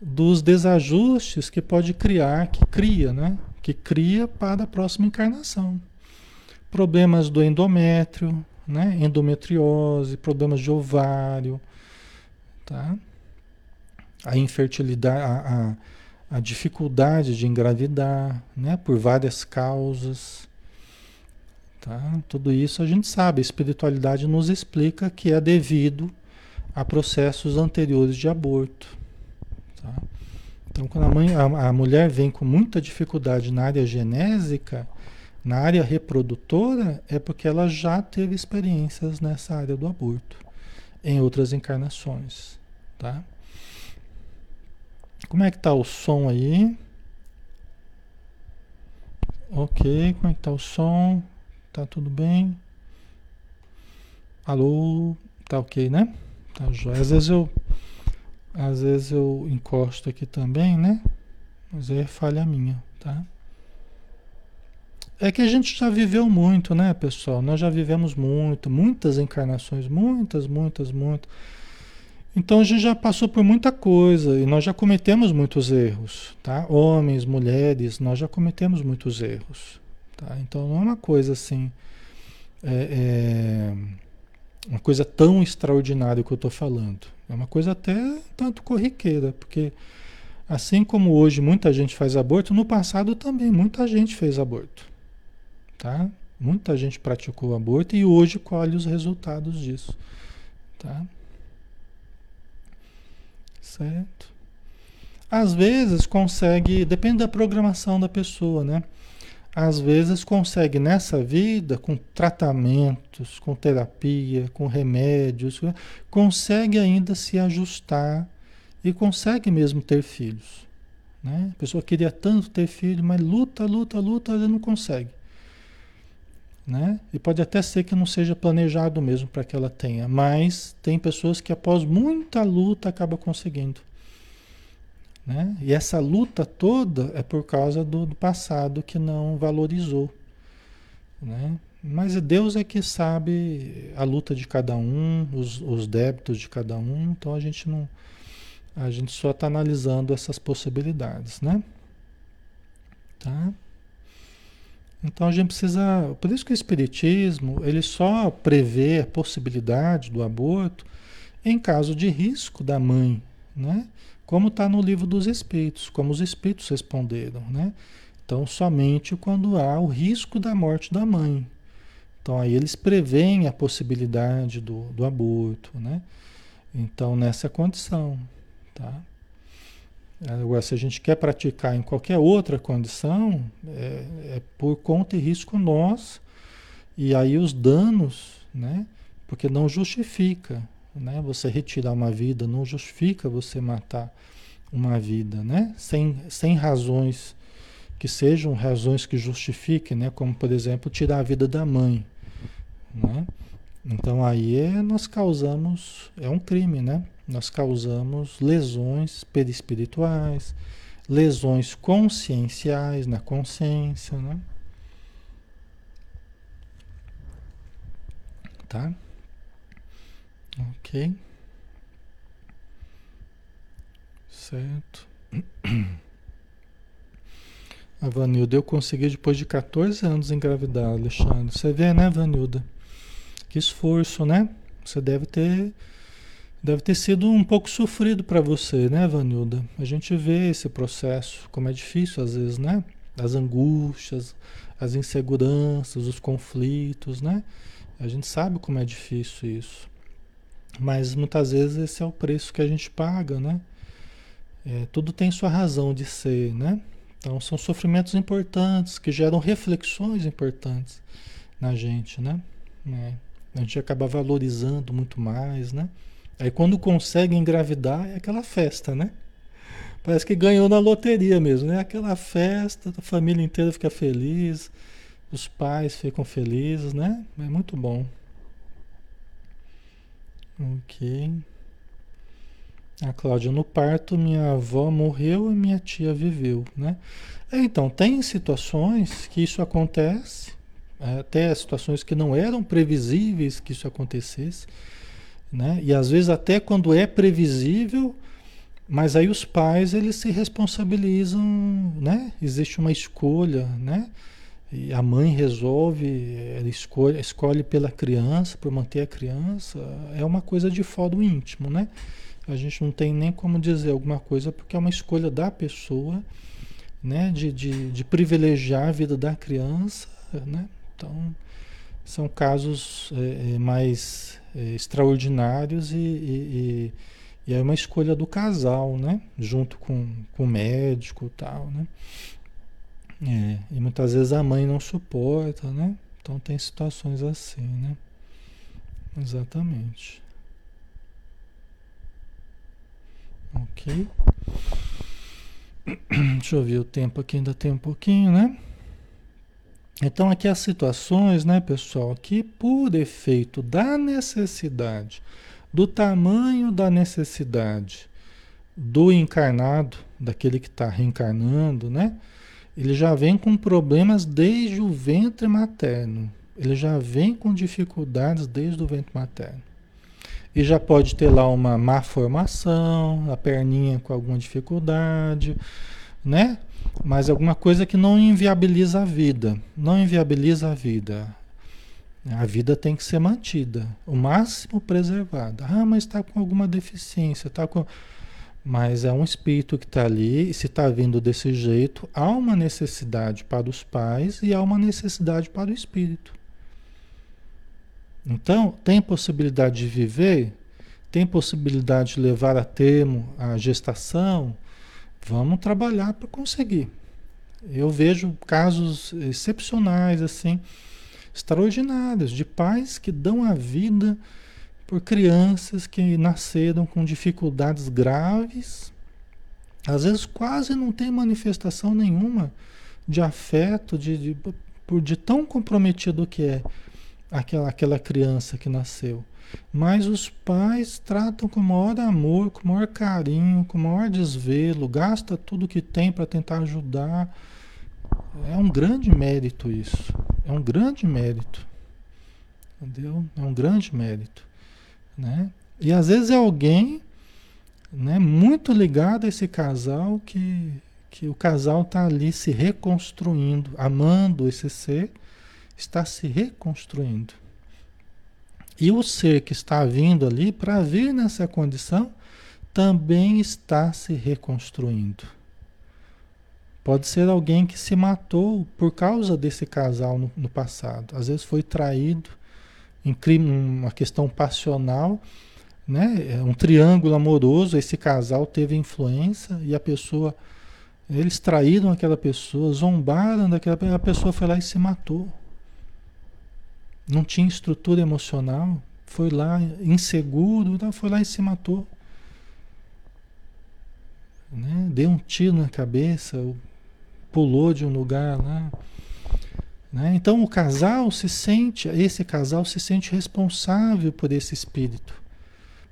dos desajustes que pode criar, que cria, né? Que cria para a próxima encarnação. Problemas do endométrio, né? Endometriose, problemas de ovário, tá? A infertilidade, a, a a dificuldade de engravidar, né, por várias causas. Tá? Tudo isso a gente sabe, a espiritualidade nos explica que é devido a processos anteriores de aborto. Tá? Então, quando a, mãe, a, a mulher vem com muita dificuldade na área genésica, na área reprodutora, é porque ela já teve experiências nessa área do aborto, em outras encarnações. Tá? Como é que tá o som aí? Ok, como é que tá o som? Tá tudo bem? Alô? Tá ok, né? Tá jóia. Às vezes eu às vezes eu encosto aqui também, né? Mas é falha minha, tá? É que a gente já viveu muito, né, pessoal? Nós já vivemos muito, muitas encarnações, muitas, muitas, muitas. Então a gente já passou por muita coisa e nós já cometemos muitos erros, tá? Homens, mulheres, nós já cometemos muitos erros, tá? Então não é uma coisa assim, é, é uma coisa tão extraordinária que eu estou falando. É uma coisa até tanto corriqueira, porque assim como hoje muita gente faz aborto, no passado também muita gente fez aborto, tá? Muita gente praticou aborto e hoje colhe os resultados disso, tá? Certo? Às vezes consegue, depende da programação da pessoa, né? Às vezes consegue nessa vida, com tratamentos, com terapia, com remédios, consegue ainda se ajustar e consegue mesmo ter filhos. Né? A pessoa queria tanto ter filho, mas luta, luta, luta, ela não consegue. Né? E pode até ser que não seja planejado mesmo para que ela tenha, mas tem pessoas que após muita luta acaba conseguindo. Né? E essa luta toda é por causa do, do passado que não valorizou. Né? Mas Deus é que sabe a luta de cada um, os, os débitos de cada um, então a gente não. A gente só está analisando essas possibilidades, né? Tá? Então a gente precisa, por isso que o espiritismo, ele só prevê a possibilidade do aborto em caso de risco da mãe, né? Como está no livro dos espíritos, como os espíritos responderam, né? Então somente quando há o risco da morte da mãe. Então aí eles preveem a possibilidade do, do aborto, né? Então nessa condição, tá? Agora, se a gente quer praticar em qualquer outra condição, é, é por conta e risco nós, e aí os danos, né? Porque não justifica, né? Você retirar uma vida, não justifica você matar uma vida, né? Sem, sem razões que sejam razões que justifiquem, né? Como, por exemplo, tirar a vida da mãe, né? Então aí é, nós causamos, é um crime, né? Nós causamos lesões perispirituais, lesões conscienciais na consciência, né? Tá? Ok. Certo. A Vanilda, eu consegui depois de 14 anos engravidar, Alexandre. Você vê, né, Vanilda? Que esforço, né? Você deve ter deve ter sido um pouco sofrido para você, né, Vanilda? A gente vê esse processo, como é difícil às vezes, né? As angústias, as inseguranças, os conflitos, né? A gente sabe como é difícil isso. Mas muitas vezes esse é o preço que a gente paga, né? É, tudo tem sua razão de ser, né? Então são sofrimentos importantes que geram reflexões importantes na gente, né? É. A gente acaba valorizando muito mais, né? Aí quando consegue engravidar é aquela festa, né? Parece que ganhou na loteria mesmo, né? Aquela festa, a família inteira fica feliz, os pais ficam felizes, né? É muito bom. Ok. A Cláudia, no parto, minha avó morreu e minha tia viveu, né? É, então, tem situações que isso acontece, até situações que não eram previsíveis que isso acontecesse, né? E às vezes até quando é previsível, mas aí os pais eles se responsabilizam, né? Existe uma escolha, né? E a mãe resolve, ela escolhe, escolhe pela criança, por manter a criança, é uma coisa de fora do íntimo, né? A gente não tem nem como dizer alguma coisa porque é uma escolha da pessoa, né? De, de, de privilegiar a vida da criança, né? Então, são casos é, é mais é, extraordinários e, e, e, é uma escolha do casal, né? Junto com, com o médico e tal, né? É, e muitas vezes a mãe não suporta, né? Então tem situações assim, né? Exatamente. Ok. Deixa eu ver o tempo aqui, ainda tem um pouquinho, né? Então aqui as situações, né, pessoal, que por efeito da necessidade, do tamanho da necessidade do encarnado, daquele que está reencarnando, né? ele já vem com problemas desde o ventre materno. Ele já vem com dificuldades desde o ventre materno. E já pode ter lá uma má formação, a perninha com alguma dificuldade, né? Mas alguma coisa que não inviabiliza a vida. Não inviabiliza a vida. A vida tem que ser mantida, o máximo preservada. Ah, mas está com alguma deficiência, está com mas é um espírito que está ali, e se está vindo desse jeito, há uma necessidade para os pais e há uma necessidade para o espírito. Então, tem possibilidade de viver? Tem possibilidade de levar a termo a gestação? Vamos trabalhar para conseguir. Eu vejo casos excepcionais, assim, extraordinários, de pais que dão a vida por crianças que nasceram com dificuldades graves, às vezes quase não tem manifestação nenhuma de afeto, de, de, de tão comprometido que é aquela, aquela criança que nasceu. Mas os pais tratam com o maior amor, com o maior carinho, com o maior desvelo, gasta tudo que tem para tentar ajudar. É um grande mérito isso. É um grande mérito. Entendeu? É um grande mérito. Né? E às vezes é alguém né, muito ligado a esse casal que, que o casal está ali se reconstruindo, amando esse ser, está se reconstruindo. E o ser que está vindo ali para vir nessa condição também está se reconstruindo. Pode ser alguém que se matou por causa desse casal no, no passado. Às vezes foi traído, em crime, uma questão passional, né? É um triângulo amoroso, esse casal teve influência e a pessoa, eles traíram aquela pessoa, zombaram daquela pessoa, a pessoa foi lá e se matou. Não tinha estrutura emocional, foi lá inseguro, então foi lá e se matou. Né? Deu um tiro na cabeça, pulou de um lugar lá. Né? Então o casal se sente, esse casal se sente responsável por esse espírito,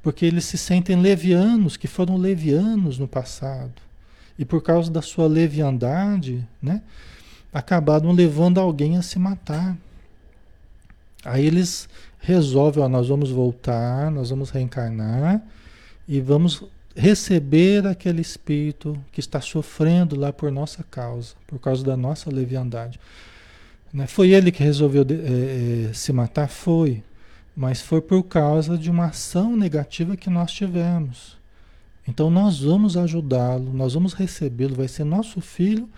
porque eles se sentem levianos, que foram levianos no passado, e por causa da sua leviandade, né, acabaram levando alguém a se matar. Aí eles resolvem, ó, nós vamos voltar, nós vamos reencarnar e vamos receber aquele espírito que está sofrendo lá por nossa causa, por causa da nossa leviandade. Né? Foi ele que resolveu é, é, se matar? Foi. Mas foi por causa de uma ação negativa que nós tivemos. Então nós vamos ajudá-lo, nós vamos recebê-lo, vai ser nosso filho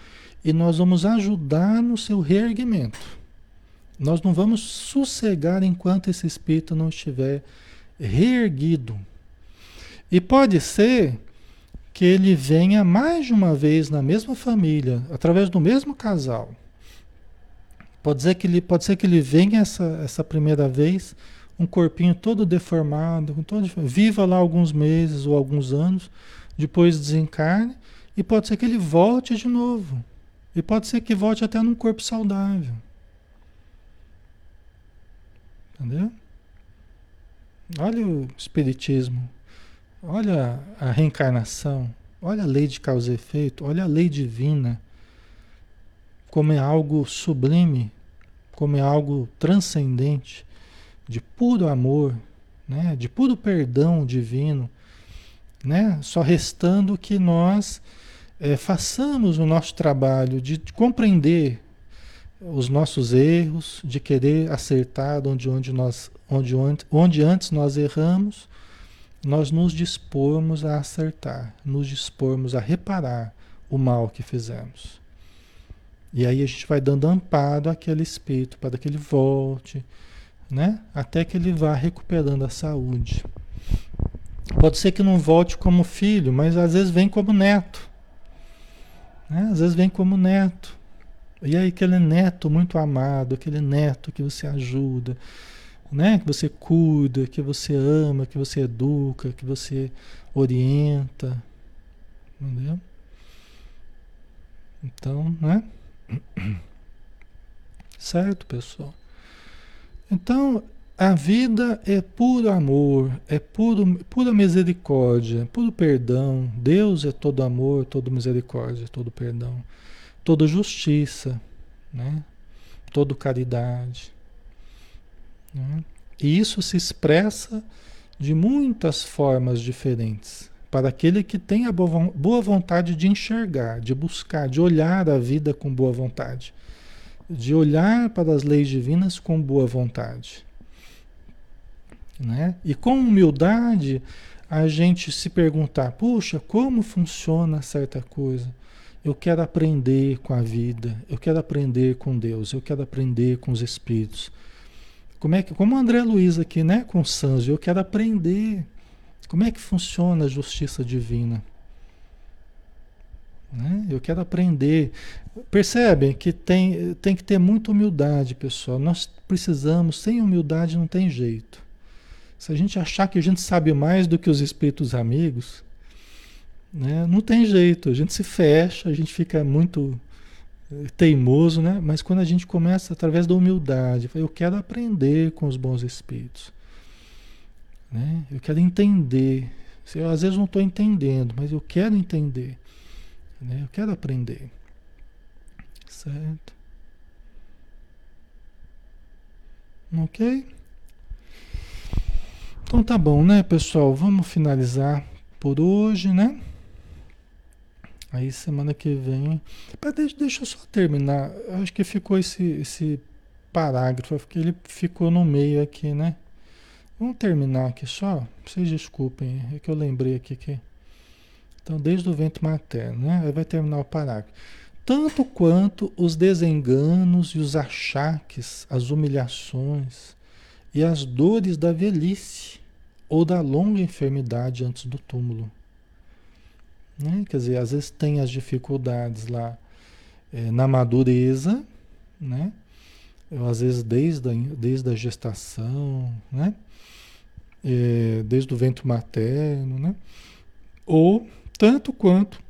e nós vamos ajudar no seu reerguimento. Nós não vamos sossegar enquanto esse espírito não estiver reerguido. E pode ser que ele venha mais de uma vez na mesma família, através do mesmo casal. Pode ser que ele, pode ser que ele venha essa, essa primeira vez um corpinho todo deformado, todo, viva lá alguns meses ou alguns anos, depois desencarne, e pode ser que ele volte de novo. E pode ser que volte até num corpo saudável. Entendeu? Olha o Espiritismo, olha a reencarnação, olha a lei de causa e efeito, olha a lei divina, como é algo sublime, como é algo transcendente, de puro amor, né? de puro perdão divino, né? só restando que nós é, façamos o nosso trabalho de, de compreender os nossos erros, de querer acertar onde, onde, nós, onde, onde, onde antes nós erramos, nós nos dispormos a acertar, nos dispormos a reparar o mal que fizemos. E aí a gente vai dando amparo àquele espírito para que ele volte, né? Até que ele vá recuperando a saúde. Pode ser que não volte como filho, mas às vezes vem como neto. Né? Às vezes vem como neto. E aí aquele neto muito amado, aquele neto que você ajuda, né? Que você cuida, que você ama, que você educa, que você orienta, entendeu? Então, né? Certo, pessoal? Então, a vida é puro amor, é puro, pura misericórdia, puro perdão. Deus é todo amor, todo misericórdia, todo perdão toda justiça, né? toda caridade. Né? E isso se expressa de muitas formas diferentes para aquele que tem a boa vontade de enxergar, de buscar, de olhar a vida com boa vontade, de olhar para as leis divinas com boa vontade. Né? E com humildade a gente se perguntar: puxa, como funciona certa coisa? Eu quero aprender com a vida, eu quero aprender com Deus, eu quero aprender com os espíritos. Como é que, como o André Luiz aqui, né, com o Sanjo, eu quero aprender como é que funciona a justiça divina. Né? Eu quero aprender. Percebem que tem, tem que ter muita humildade, pessoal. Nós precisamos, sem humildade não tem jeito. Se a gente achar que a gente sabe mais do que os espíritos amigos, né? Não tem jeito, a gente se fecha, a gente fica muito eh, teimoso, né? Mas quando a gente começa através da humildade, eu quero aprender com os bons espíritos, né? Eu quero entender. Eu às vezes não estou entendendo, mas eu quero entender, né? Eu quero aprender, certo? Ok? Então tá bom, né, pessoal? Vamos finalizar por hoje, né? Aí semana que vem. Deixa, deixa eu só terminar. Eu acho que ficou esse, esse parágrafo, porque ele ficou no meio aqui, né? Vamos terminar aqui só. Vocês desculpem, é que eu lembrei aqui que. Então, desde o vento materno, né? Aí vai terminar o parágrafo. Tanto quanto os desenganos e os achaques, as humilhações e as dores da velhice ou da longa enfermidade antes do túmulo né? Quer dizer, às vezes tem as dificuldades lá é, na madureza, né? Ou, às vezes desde a, desde a gestação, né? É, desde o vento materno, né? Ou tanto quanto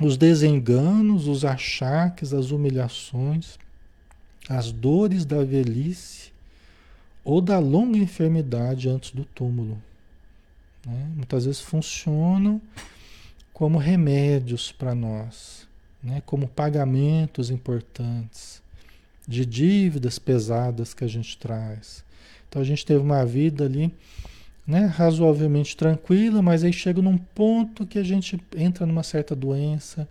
os desenganos, os achaques, as humilhações, as dores da velhice ou da longa enfermidade antes do túmulo. Né? Muitas vezes funcionam como remédios para nós, né? como pagamentos importantes de dívidas pesadas que a gente traz. Então a gente teve uma vida ali né, razoavelmente tranquila, mas aí chega num ponto que a gente entra numa certa doença,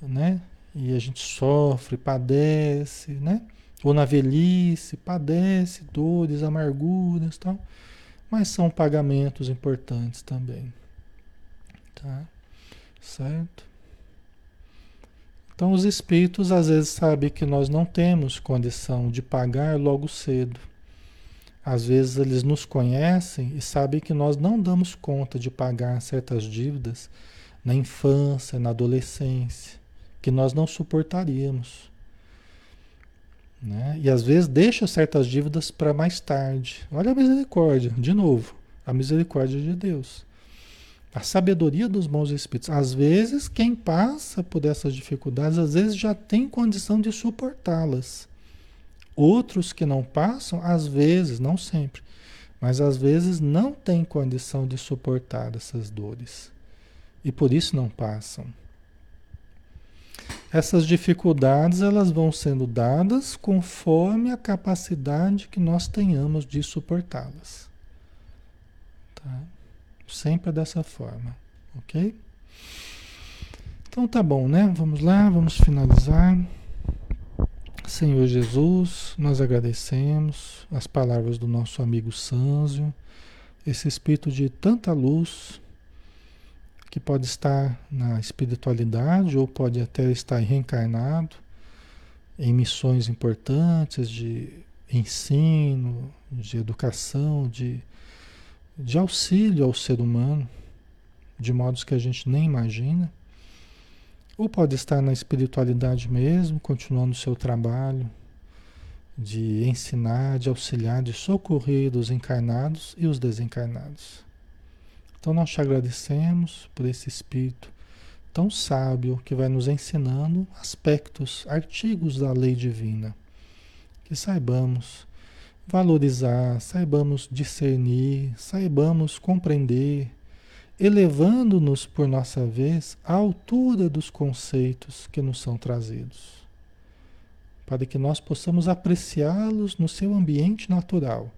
né? E a gente sofre, padece, né? Ou na velhice, padece dores, amarguras, tal. Mas são pagamentos importantes também, tá? Certo? Então, os espíritos às vezes sabem que nós não temos condição de pagar logo cedo. Às vezes eles nos conhecem e sabem que nós não damos conta de pagar certas dívidas na infância, na adolescência, que nós não suportaríamos. Né? E às vezes deixa certas dívidas para mais tarde. Olha a misericórdia, de novo, a misericórdia de Deus. A sabedoria dos bons espíritos. Às vezes, quem passa por essas dificuldades, às vezes já tem condição de suportá-las. Outros que não passam, às vezes, não sempre, mas às vezes não têm condição de suportar essas dores. E por isso não passam. Essas dificuldades elas vão sendo dadas conforme a capacidade que nós tenhamos de suportá-las. Tá? Sempre dessa forma, ok? Então tá bom, né? Vamos lá, vamos finalizar. Senhor Jesus, nós agradecemos as palavras do nosso amigo Sânzio, esse espírito de tanta luz que pode estar na espiritualidade ou pode até estar reencarnado em missões importantes de ensino, de educação, de, de auxílio ao ser humano, de modos que a gente nem imagina. Ou pode estar na espiritualidade mesmo, continuando o seu trabalho de ensinar, de auxiliar, de socorrer os encarnados e os desencarnados. Então nós te agradecemos por esse espírito tão sábio que vai nos ensinando aspectos, artigos da lei divina. Que saibamos valorizar, saibamos discernir, saibamos compreender, elevando-nos por nossa vez à altura dos conceitos que nos são trazidos, para que nós possamos apreciá-los no seu ambiente natural,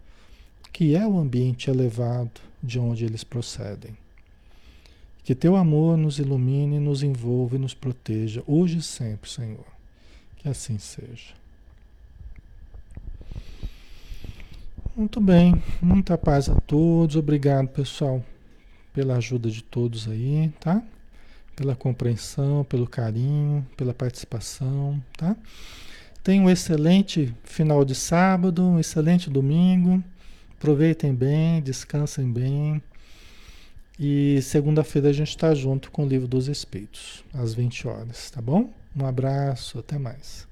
que é o ambiente elevado de onde eles procedem. Que teu amor nos ilumine, nos envolva e nos proteja, hoje e sempre, Senhor. Que assim seja. Muito bem, muita paz a todos. Obrigado, pessoal, pela ajuda de todos aí, tá? Pela compreensão, pelo carinho, pela participação, tá? Tenha um excelente final de sábado, um excelente domingo. Aproveitem bem, descansem bem. E segunda-feira a gente está junto com o Livro dos Espíritos, às 20 horas, tá bom? Um abraço, até mais.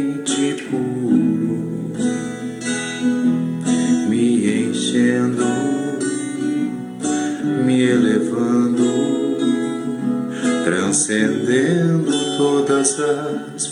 todas